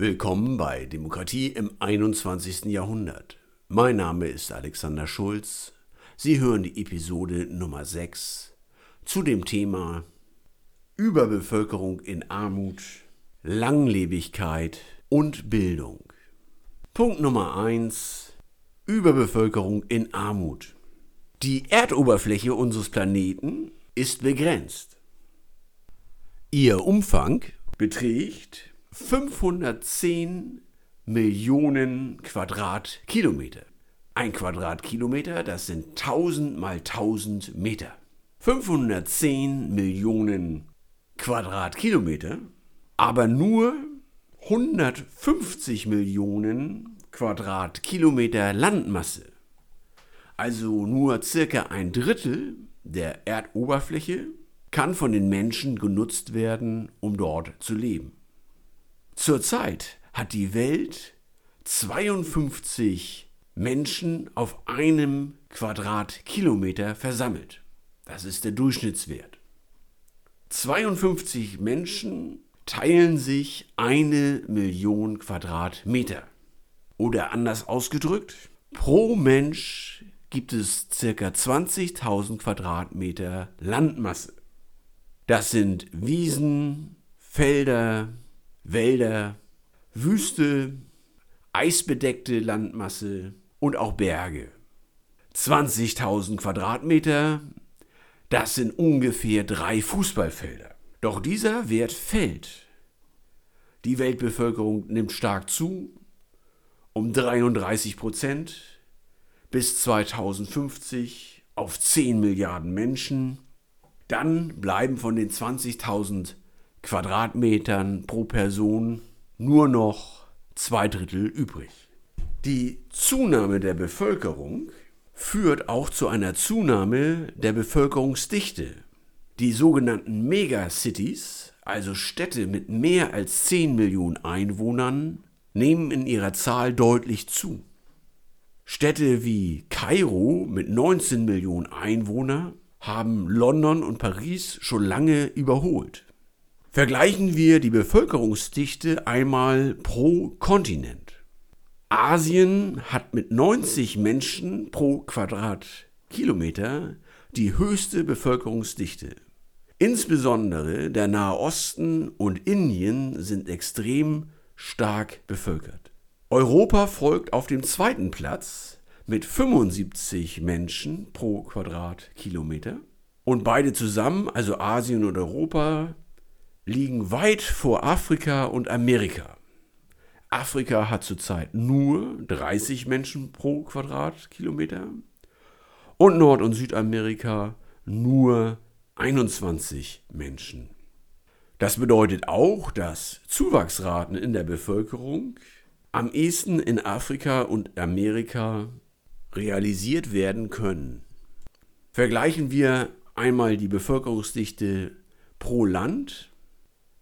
Willkommen bei Demokratie im 21. Jahrhundert. Mein Name ist Alexander Schulz. Sie hören die Episode Nummer 6 zu dem Thema Überbevölkerung in Armut, Langlebigkeit und Bildung. Punkt Nummer 1. Überbevölkerung in Armut. Die Erdoberfläche unseres Planeten ist begrenzt. Ihr Umfang beträgt 510 Millionen Quadratkilometer. Ein Quadratkilometer, das sind 1000 mal 1000 Meter. 510 Millionen Quadratkilometer, aber nur 150 Millionen Quadratkilometer Landmasse. Also nur circa ein Drittel der Erdoberfläche kann von den Menschen genutzt werden, um dort zu leben. Zurzeit hat die Welt 52 Menschen auf einem Quadratkilometer versammelt. Das ist der Durchschnittswert. 52 Menschen teilen sich eine Million Quadratmeter. Oder anders ausgedrückt, pro Mensch gibt es ca. 20.000 Quadratmeter Landmasse. Das sind Wiesen, Felder, Wälder, Wüste, eisbedeckte Landmasse und auch Berge. 20.000 Quadratmeter, das sind ungefähr drei Fußballfelder. Doch dieser Wert fällt. Die Weltbevölkerung nimmt stark zu, um 33 Prozent bis 2050 auf 10 Milliarden Menschen. Dann bleiben von den 20.000 Quadratmetern pro Person nur noch zwei Drittel übrig. Die Zunahme der Bevölkerung führt auch zu einer Zunahme der Bevölkerungsdichte. Die sogenannten Megacities, also Städte mit mehr als 10 Millionen Einwohnern, nehmen in ihrer Zahl deutlich zu. Städte wie Kairo mit 19 Millionen Einwohnern haben London und Paris schon lange überholt. Vergleichen wir die Bevölkerungsdichte einmal pro Kontinent. Asien hat mit 90 Menschen pro Quadratkilometer die höchste Bevölkerungsdichte. Insbesondere der Nahe Osten und Indien sind extrem stark bevölkert. Europa folgt auf dem zweiten Platz mit 75 Menschen pro Quadratkilometer. Und beide zusammen, also Asien und Europa, liegen weit vor Afrika und Amerika. Afrika hat zurzeit nur 30 Menschen pro Quadratkilometer und Nord- und Südamerika nur 21 Menschen. Das bedeutet auch, dass Zuwachsraten in der Bevölkerung am ehesten in Afrika und Amerika realisiert werden können. Vergleichen wir einmal die Bevölkerungsdichte pro Land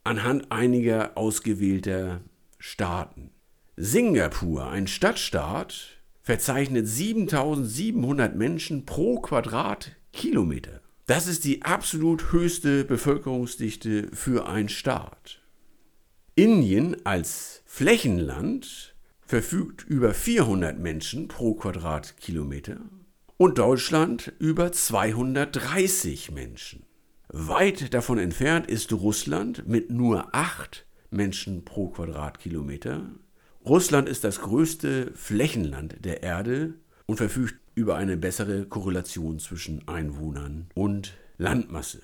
anhand einiger ausgewählter Staaten. Singapur, ein Stadtstaat, verzeichnet 7700 Menschen pro Quadratkilometer. Das ist die absolut höchste Bevölkerungsdichte für einen Staat. Indien als Flächenland verfügt über 400 Menschen pro Quadratkilometer und Deutschland über 230 Menschen. Weit davon entfernt ist Russland mit nur 8 Menschen pro Quadratkilometer. Russland ist das größte Flächenland der Erde und verfügt über eine bessere Korrelation zwischen Einwohnern und Landmasse.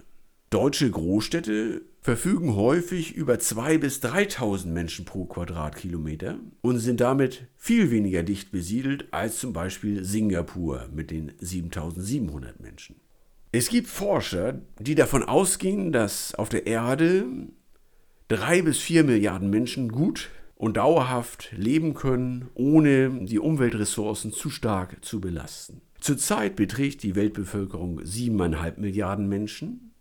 Deutsche Großstädte verfügen häufig über 2.000 bis 3.000 Menschen pro Quadratkilometer und sind damit viel weniger dicht besiedelt als zum Beispiel Singapur mit den 7.700 Menschen. Es gibt Forscher, die davon ausgehen, dass auf der Erde drei bis vier Milliarden Menschen gut und dauerhaft leben können, ohne die Umweltressourcen zu stark zu belasten. Zurzeit beträgt die Weltbevölkerung 7,5 Milliarden Menschen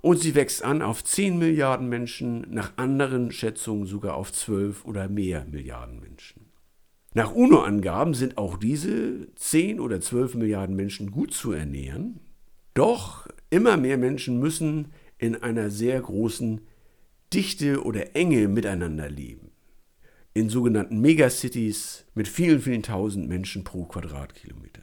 und sie wächst an auf 10 Milliarden Menschen, nach anderen Schätzungen sogar auf 12 oder mehr Milliarden Menschen. Nach UNO-Angaben sind auch diese 10 oder 12 Milliarden Menschen gut zu ernähren, doch immer mehr Menschen müssen in einer sehr großen Dichte oder Enge miteinander leben. in sogenannten Megacities mit vielen, vielen tausend Menschen pro Quadratkilometer.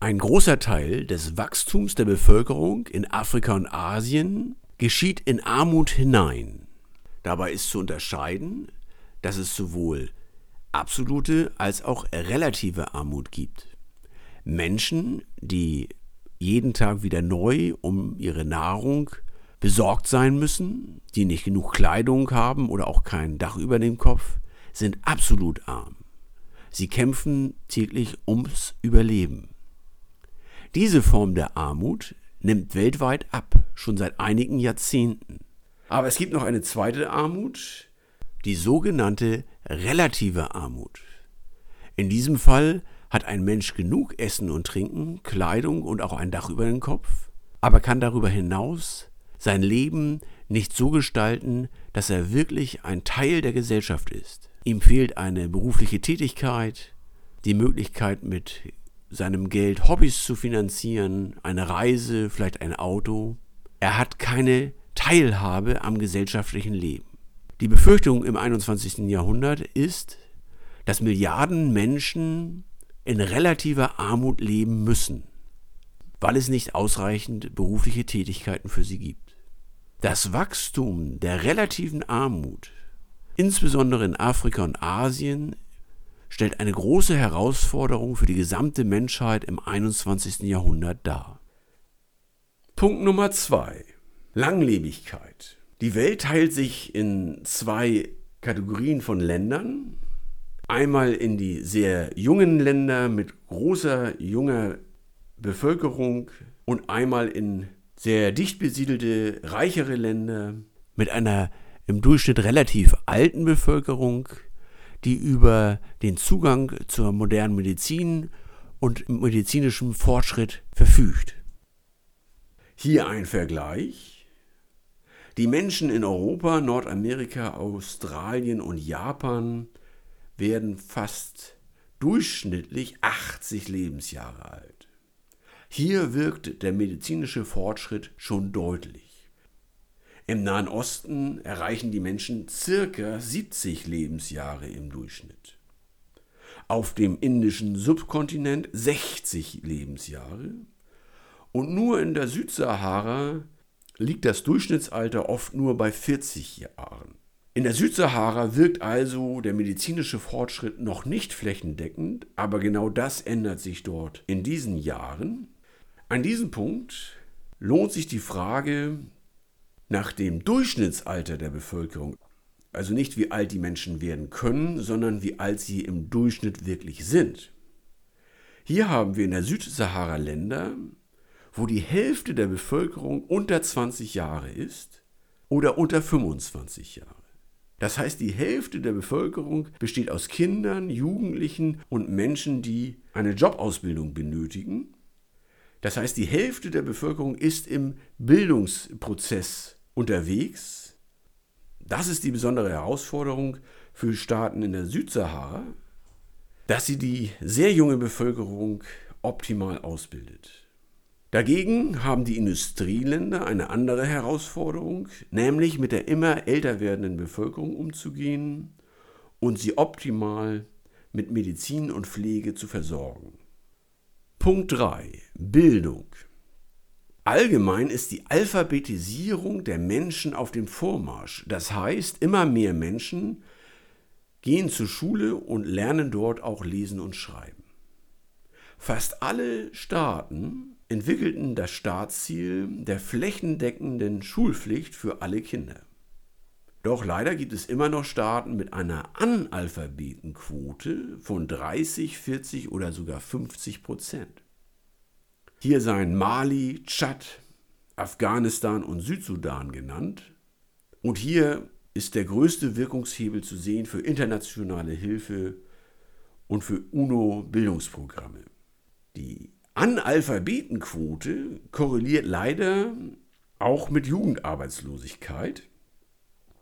Ein großer Teil des Wachstums der Bevölkerung in Afrika und Asien geschieht in Armut hinein. Dabei ist zu unterscheiden, dass es sowohl absolute als auch relative Armut gibt. Menschen, die jeden Tag wieder neu um ihre Nahrung besorgt sein müssen, die nicht genug Kleidung haben oder auch kein Dach über dem Kopf, sind absolut arm. Sie kämpfen täglich ums Überleben. Diese Form der Armut nimmt weltweit ab, schon seit einigen Jahrzehnten. Aber es gibt noch eine zweite Armut, die sogenannte relative Armut. In diesem Fall hat ein Mensch genug Essen und Trinken, Kleidung und auch ein Dach über den Kopf, aber kann darüber hinaus sein Leben nicht so gestalten, dass er wirklich ein Teil der Gesellschaft ist. Ihm fehlt eine berufliche Tätigkeit, die Möglichkeit mit seinem Geld Hobbys zu finanzieren, eine Reise, vielleicht ein Auto. Er hat keine Teilhabe am gesellschaftlichen Leben. Die Befürchtung im 21. Jahrhundert ist, dass Milliarden Menschen in relativer Armut leben müssen, weil es nicht ausreichend berufliche Tätigkeiten für sie gibt. Das Wachstum der relativen Armut, insbesondere in Afrika und Asien, stellt eine große Herausforderung für die gesamte Menschheit im 21. Jahrhundert dar. Punkt Nummer zwei: Langlebigkeit. Die Welt teilt sich in zwei Kategorien von Ländern, Einmal in die sehr jungen Länder mit großer junger Bevölkerung und einmal in sehr dicht besiedelte, reichere Länder mit einer im Durchschnitt relativ alten Bevölkerung, die über den Zugang zur modernen Medizin und medizinischem Fortschritt verfügt. Hier ein Vergleich. Die Menschen in Europa, Nordamerika, Australien und Japan werden fast durchschnittlich 80 Lebensjahre alt. Hier wirkt der medizinische Fortschritt schon deutlich. Im Nahen Osten erreichen die Menschen circa 70 Lebensjahre im Durchschnitt. Auf dem indischen Subkontinent 60 Lebensjahre und nur in der Südsahara liegt das Durchschnittsalter oft nur bei 40 Jahren. In der Südsahara wirkt also der medizinische Fortschritt noch nicht flächendeckend, aber genau das ändert sich dort in diesen Jahren. An diesem Punkt lohnt sich die Frage nach dem Durchschnittsalter der Bevölkerung, also nicht wie alt die Menschen werden können, sondern wie alt sie im Durchschnitt wirklich sind. Hier haben wir in der Südsahara Länder, wo die Hälfte der Bevölkerung unter 20 Jahre ist oder unter 25 Jahre. Das heißt, die Hälfte der Bevölkerung besteht aus Kindern, Jugendlichen und Menschen, die eine Jobausbildung benötigen. Das heißt, die Hälfte der Bevölkerung ist im Bildungsprozess unterwegs. Das ist die besondere Herausforderung für Staaten in der Südsahara, dass sie die sehr junge Bevölkerung optimal ausbildet. Dagegen haben die Industrieländer eine andere Herausforderung, nämlich mit der immer älter werdenden Bevölkerung umzugehen und sie optimal mit Medizin und Pflege zu versorgen. Punkt 3. Bildung. Allgemein ist die Alphabetisierung der Menschen auf dem Vormarsch. Das heißt, immer mehr Menschen gehen zur Schule und lernen dort auch lesen und schreiben. Fast alle Staaten entwickelten das Staatsziel der flächendeckenden Schulpflicht für alle Kinder. Doch leider gibt es immer noch Staaten mit einer Analphabetenquote von 30, 40 oder sogar 50 Prozent. Hier seien Mali, Tschad, Afghanistan und Südsudan genannt. Und hier ist der größte Wirkungshebel zu sehen für internationale Hilfe und für UNO-Bildungsprogramme. Die Analphabetenquote korreliert leider auch mit Jugendarbeitslosigkeit,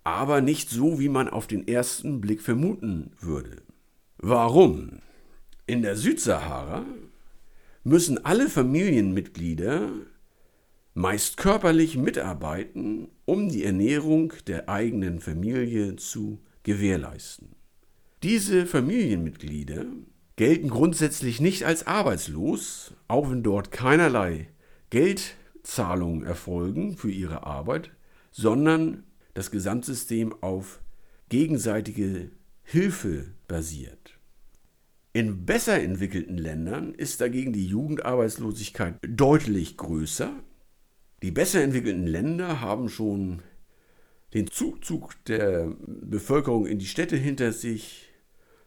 aber nicht so, wie man auf den ersten Blick vermuten würde. Warum? In der Südsahara müssen alle Familienmitglieder meist körperlich mitarbeiten, um die Ernährung der eigenen Familie zu gewährleisten. Diese Familienmitglieder gelten grundsätzlich nicht als arbeitslos, auch wenn dort keinerlei Geldzahlungen erfolgen für ihre Arbeit, sondern das Gesamtsystem auf gegenseitige Hilfe basiert. In besser entwickelten Ländern ist dagegen die Jugendarbeitslosigkeit deutlich größer. Die besser entwickelten Länder haben schon den Zuzug der Bevölkerung in die Städte hinter sich,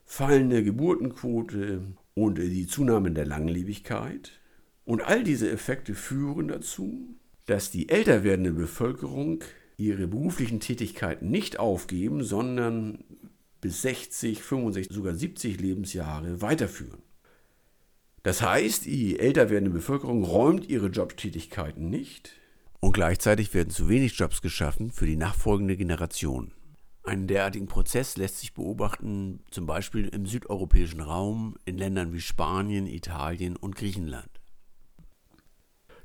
fallende Geburtenquote und die Zunahme der Langlebigkeit. Und all diese Effekte führen dazu, dass die älter werdende Bevölkerung ihre beruflichen Tätigkeiten nicht aufgeben, sondern bis 60, 65, sogar 70 Lebensjahre weiterführen. Das heißt, die älter werdende Bevölkerung räumt ihre Jobtätigkeiten nicht und gleichzeitig werden zu wenig Jobs geschaffen für die nachfolgende Generation. Einen derartigen Prozess lässt sich beobachten, zum Beispiel im südeuropäischen Raum, in Ländern wie Spanien, Italien und Griechenland.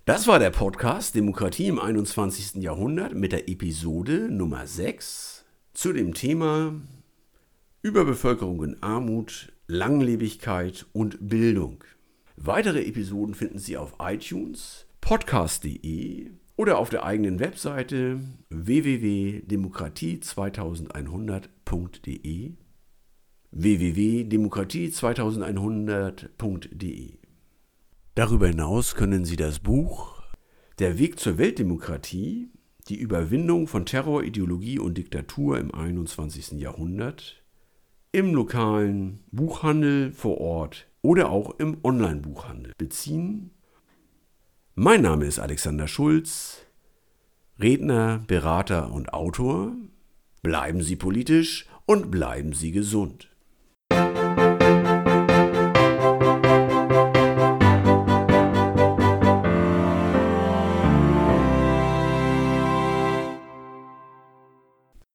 Das war der Podcast Demokratie im 21. Jahrhundert mit der Episode Nummer 6 zu dem Thema Überbevölkerung in Armut, Langlebigkeit und Bildung. Weitere Episoden finden Sie auf iTunes, podcast.de oder auf der eigenen Webseite www.demokratie2100.de www.demokratie2100.de Darüber hinaus können Sie das Buch Der Weg zur Weltdemokratie, die Überwindung von Terror, Ideologie und Diktatur im 21. Jahrhundert im lokalen Buchhandel vor Ort oder auch im Online-Buchhandel beziehen. Mein Name ist Alexander Schulz, Redner, Berater und Autor. Bleiben Sie politisch und bleiben Sie gesund.